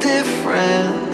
different.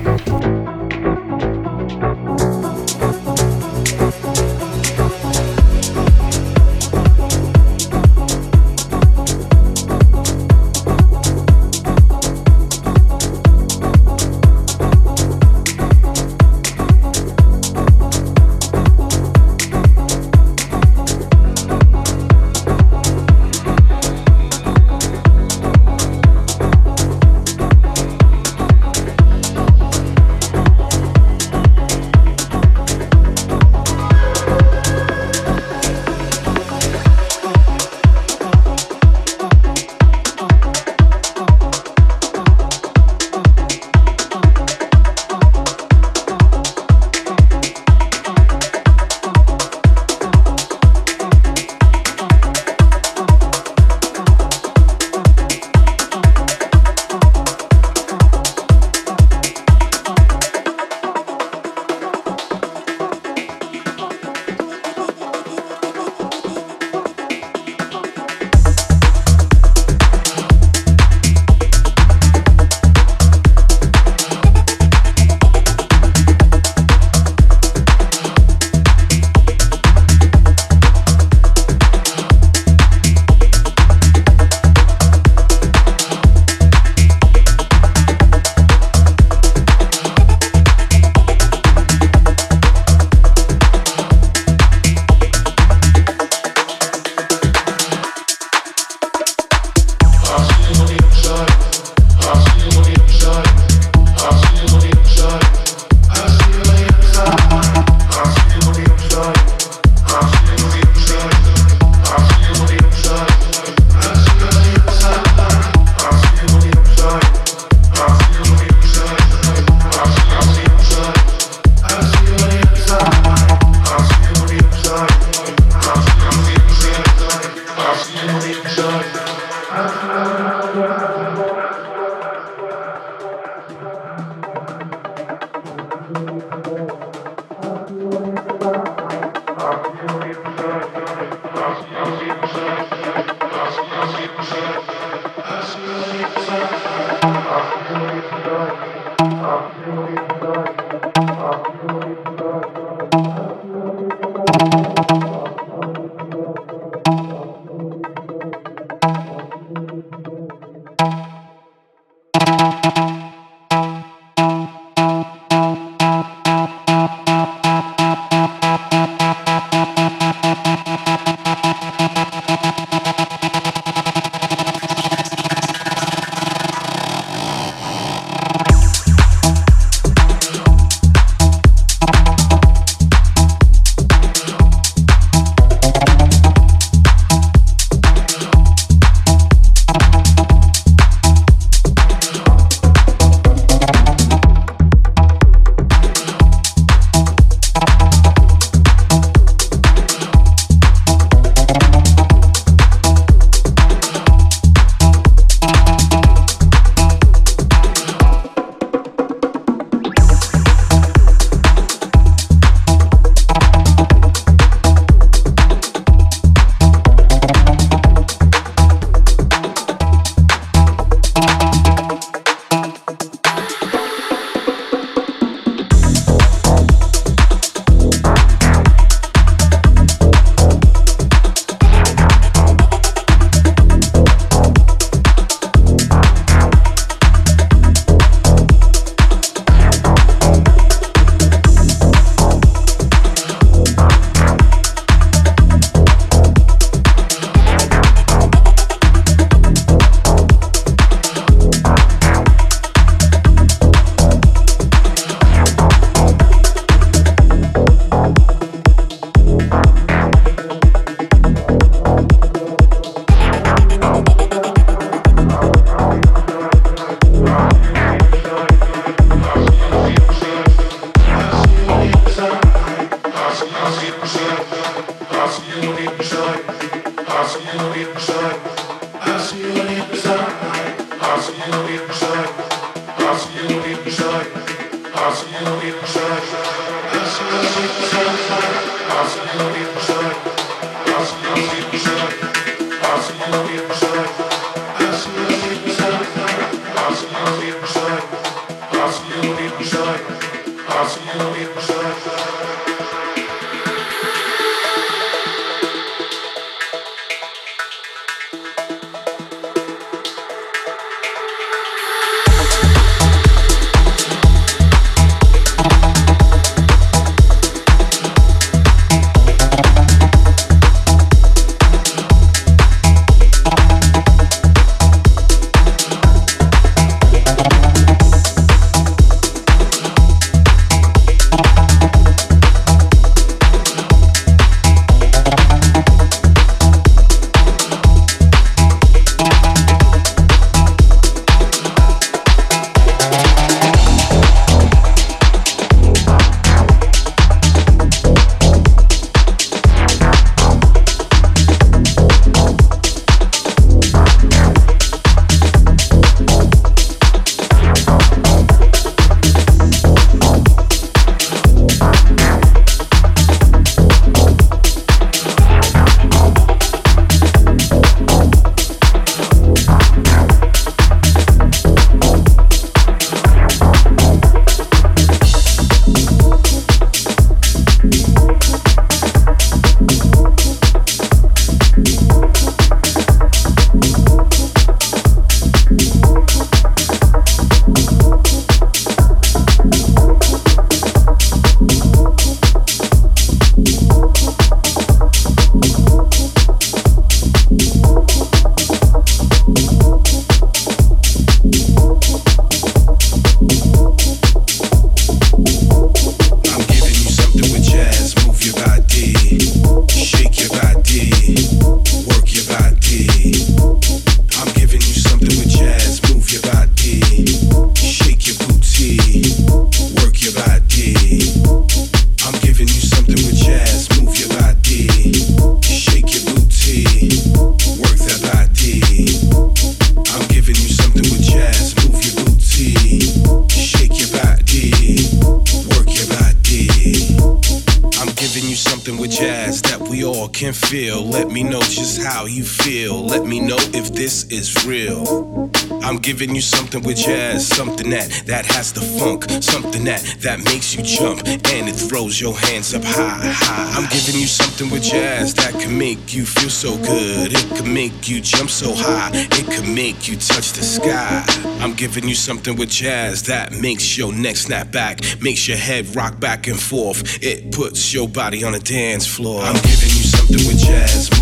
I feel it tonight. I feel it tonight. Giving you something with jazz, something that that has the funk, something that that makes you jump and it throws your hands up high, high. I'm giving you something with jazz that can make you feel so good. It can make you jump so high. It can make you touch the sky. I'm giving you something with jazz that makes your neck snap back, makes your head rock back and forth. It puts your body on a dance floor. I'm giving you something with jazz.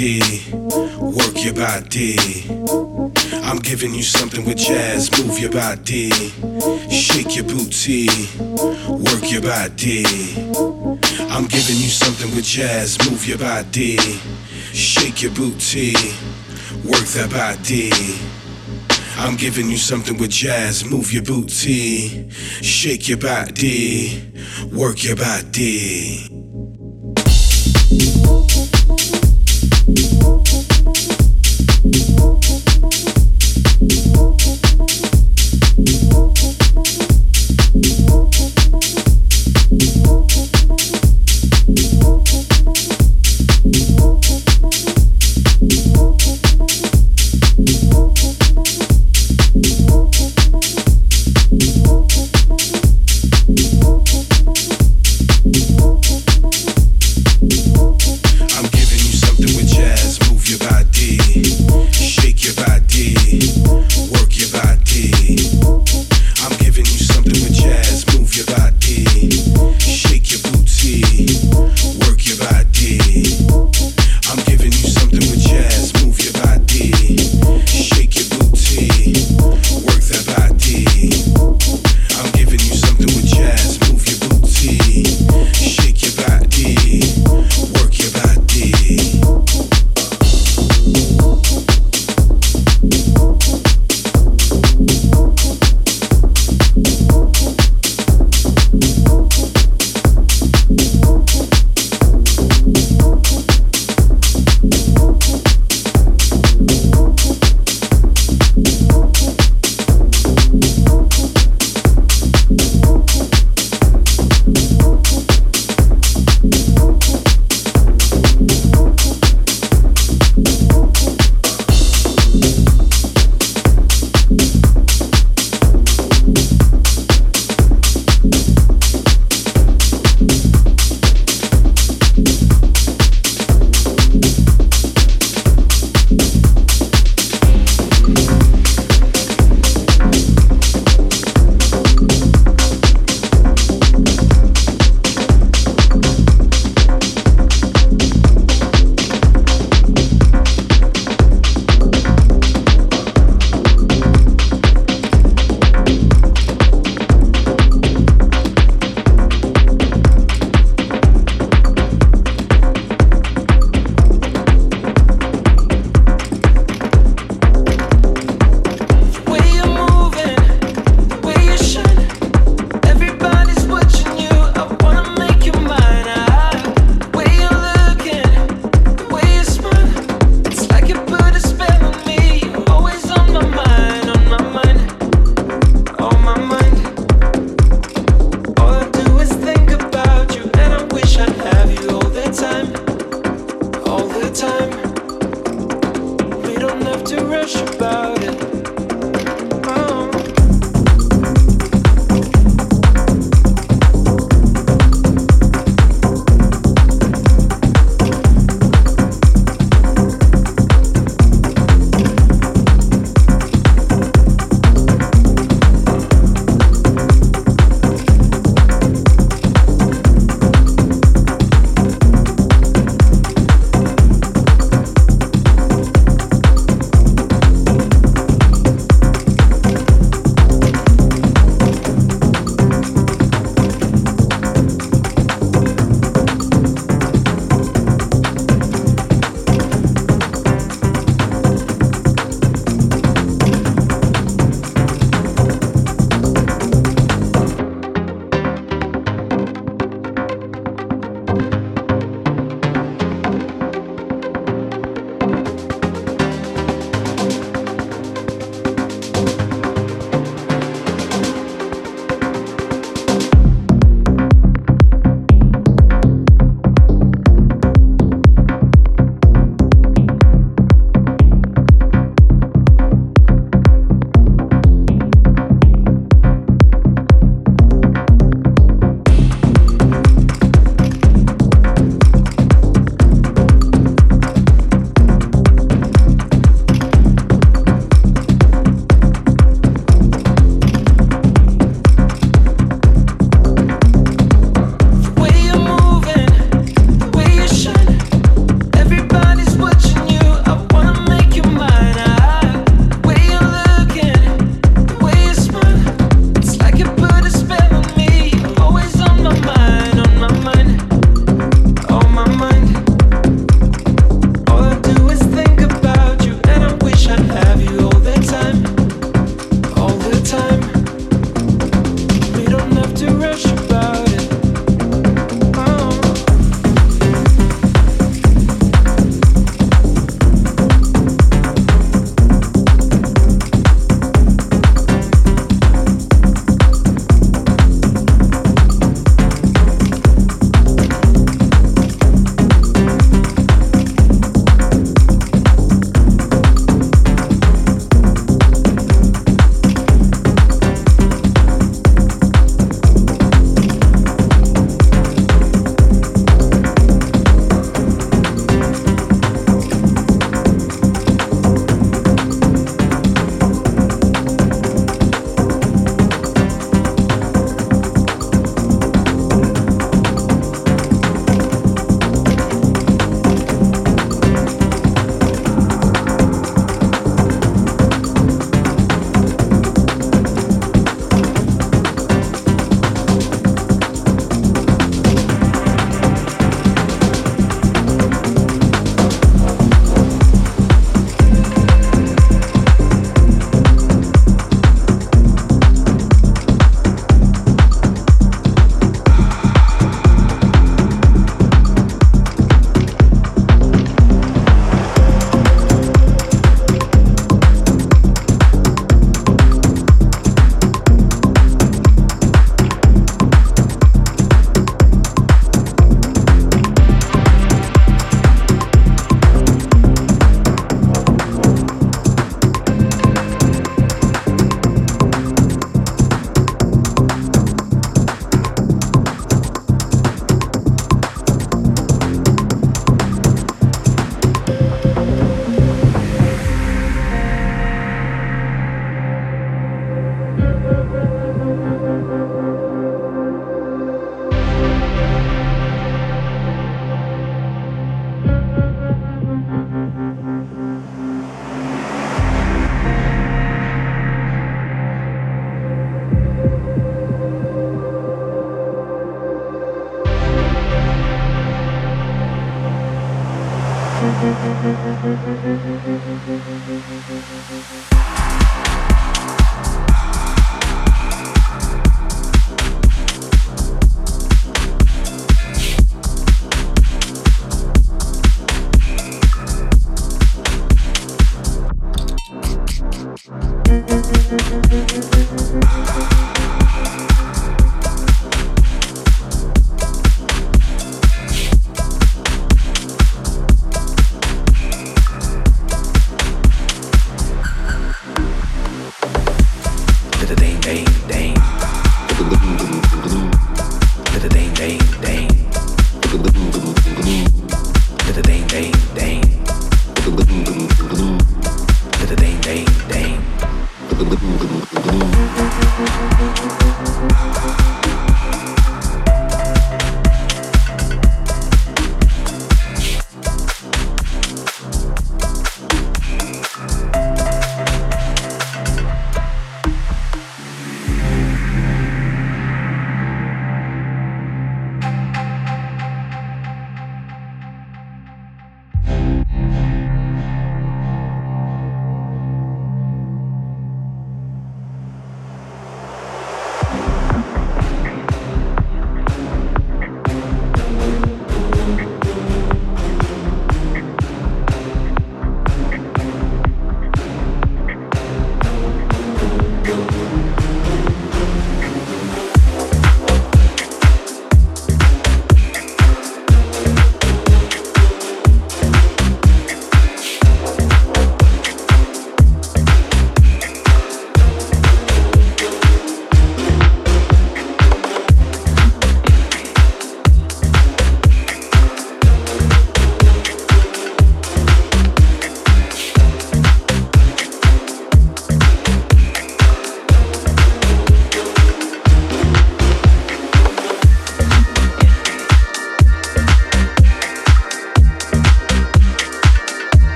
Body, work your body. I'm giving you something with jazz. Move your body, shake your booty, work your body. I'm giving you something with jazz. Move your body, shake your booty, work that body. I'm giving you something with jazz. Move your booty, shake your body, work your body.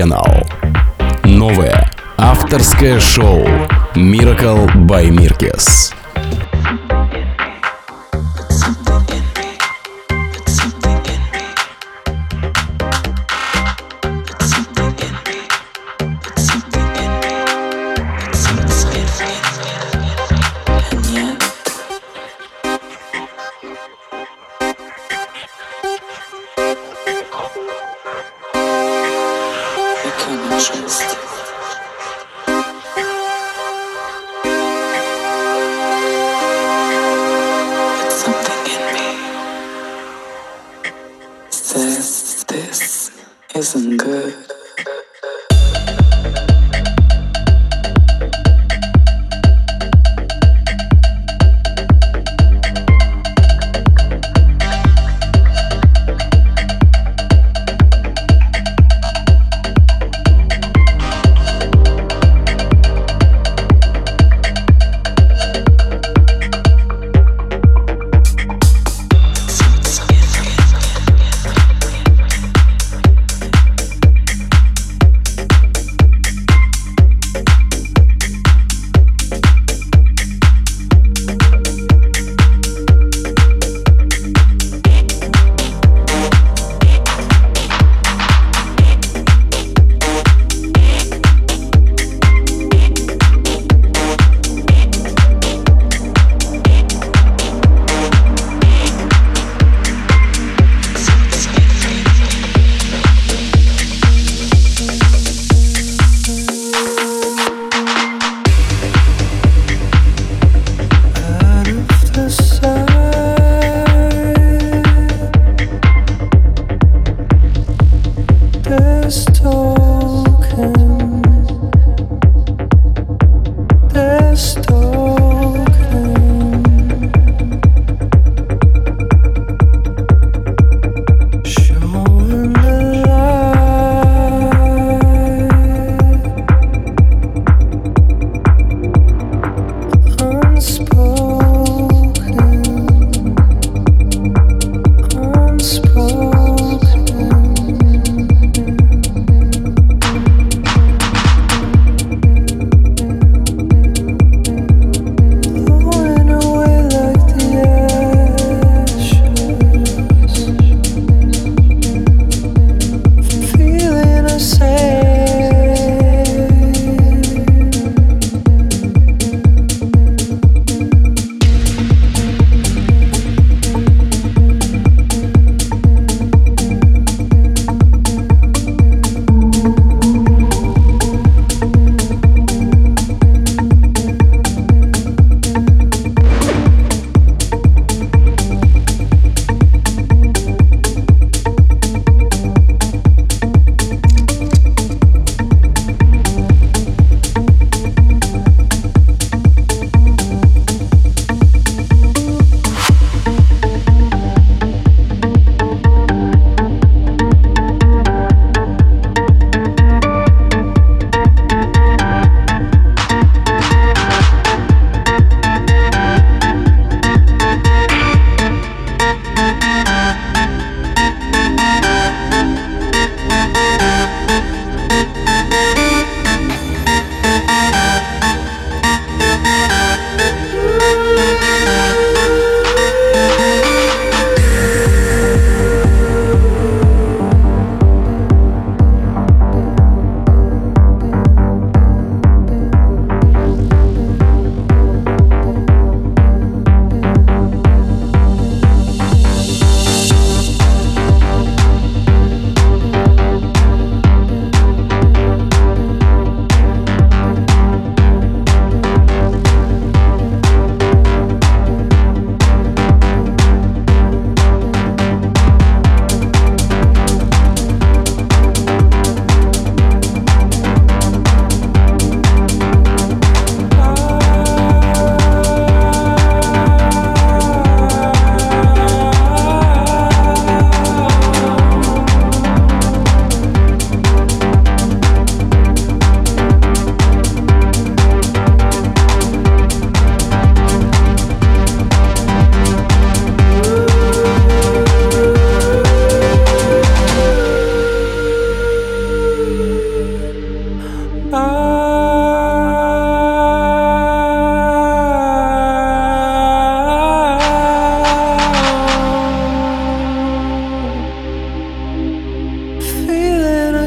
Channel. Новое авторское шоу Miracle by Mirkes.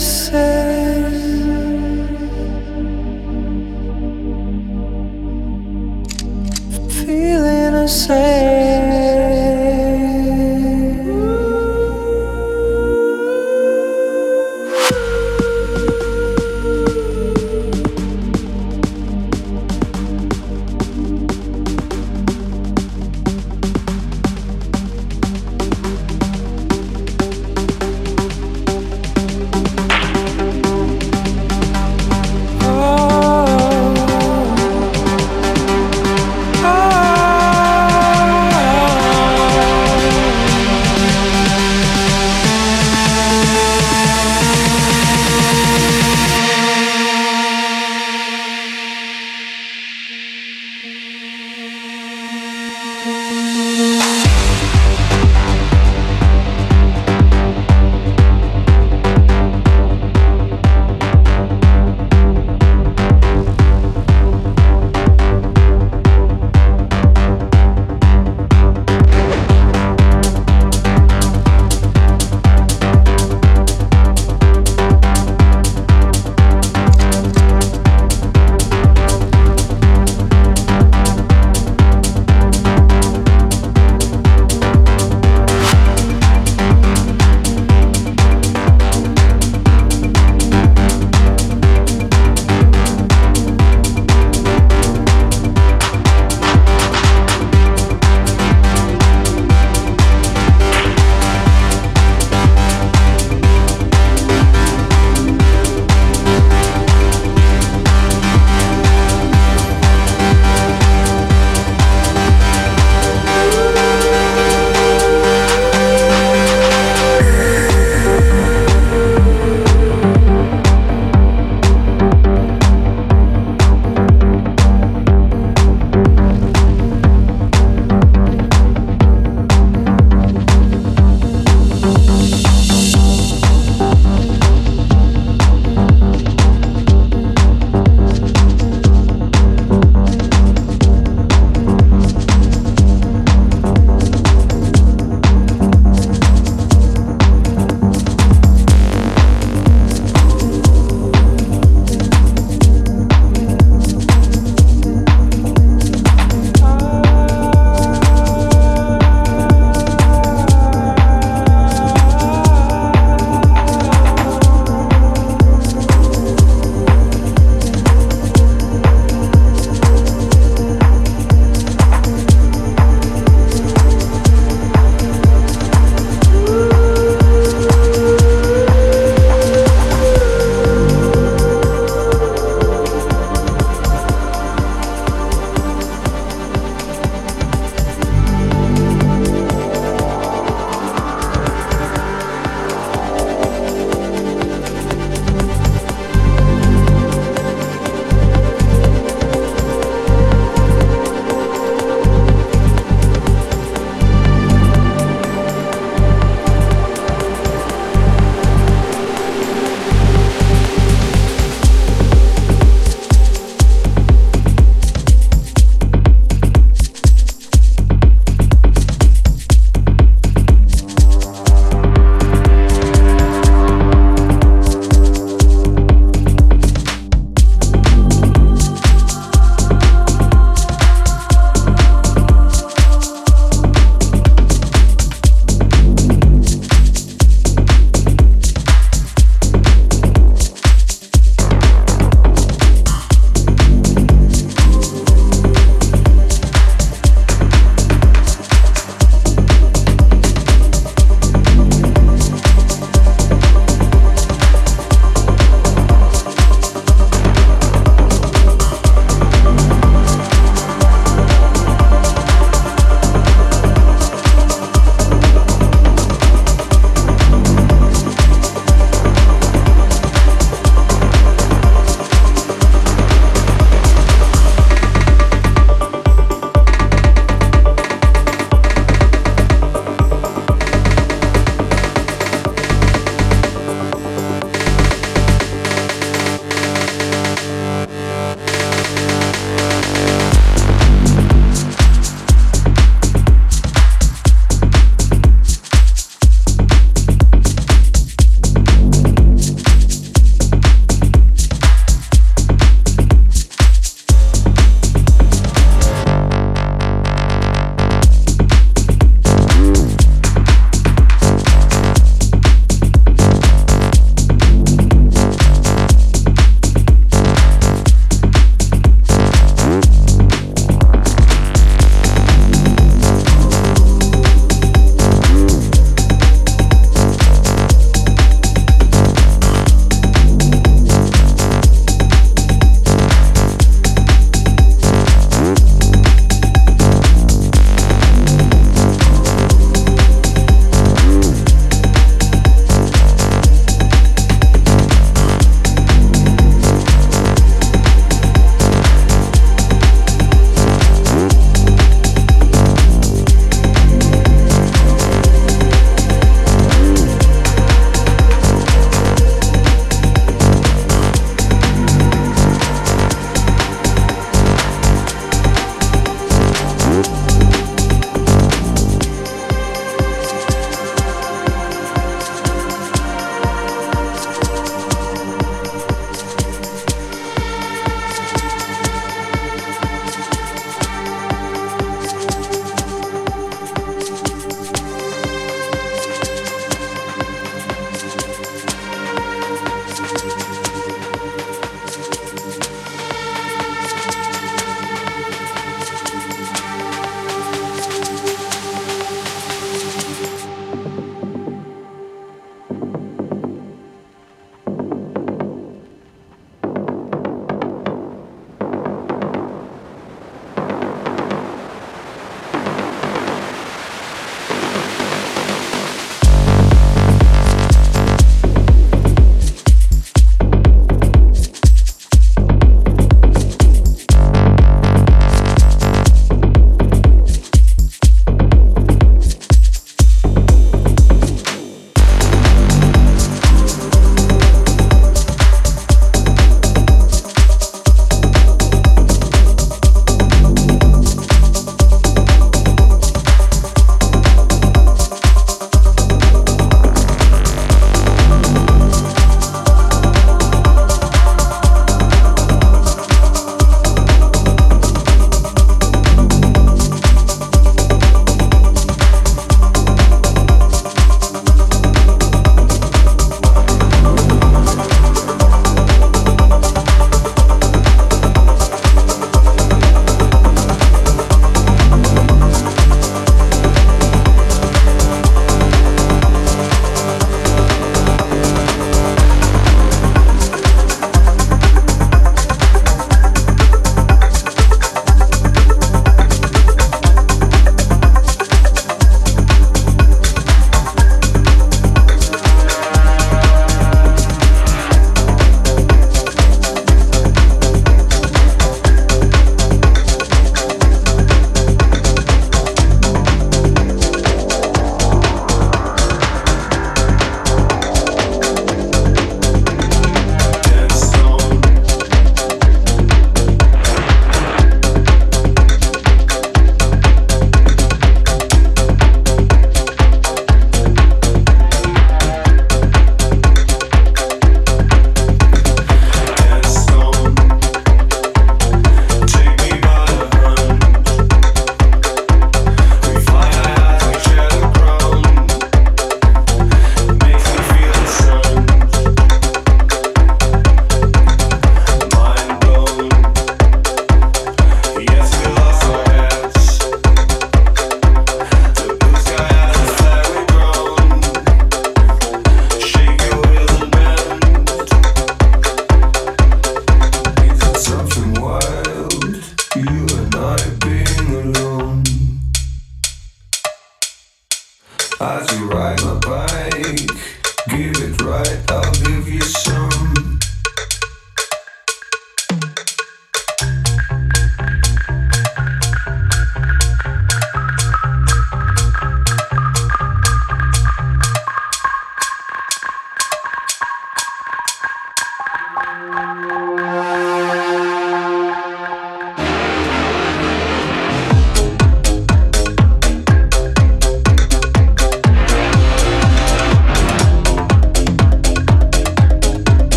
say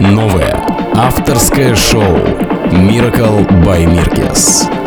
Новое авторское шоу Miracle by Mirkes.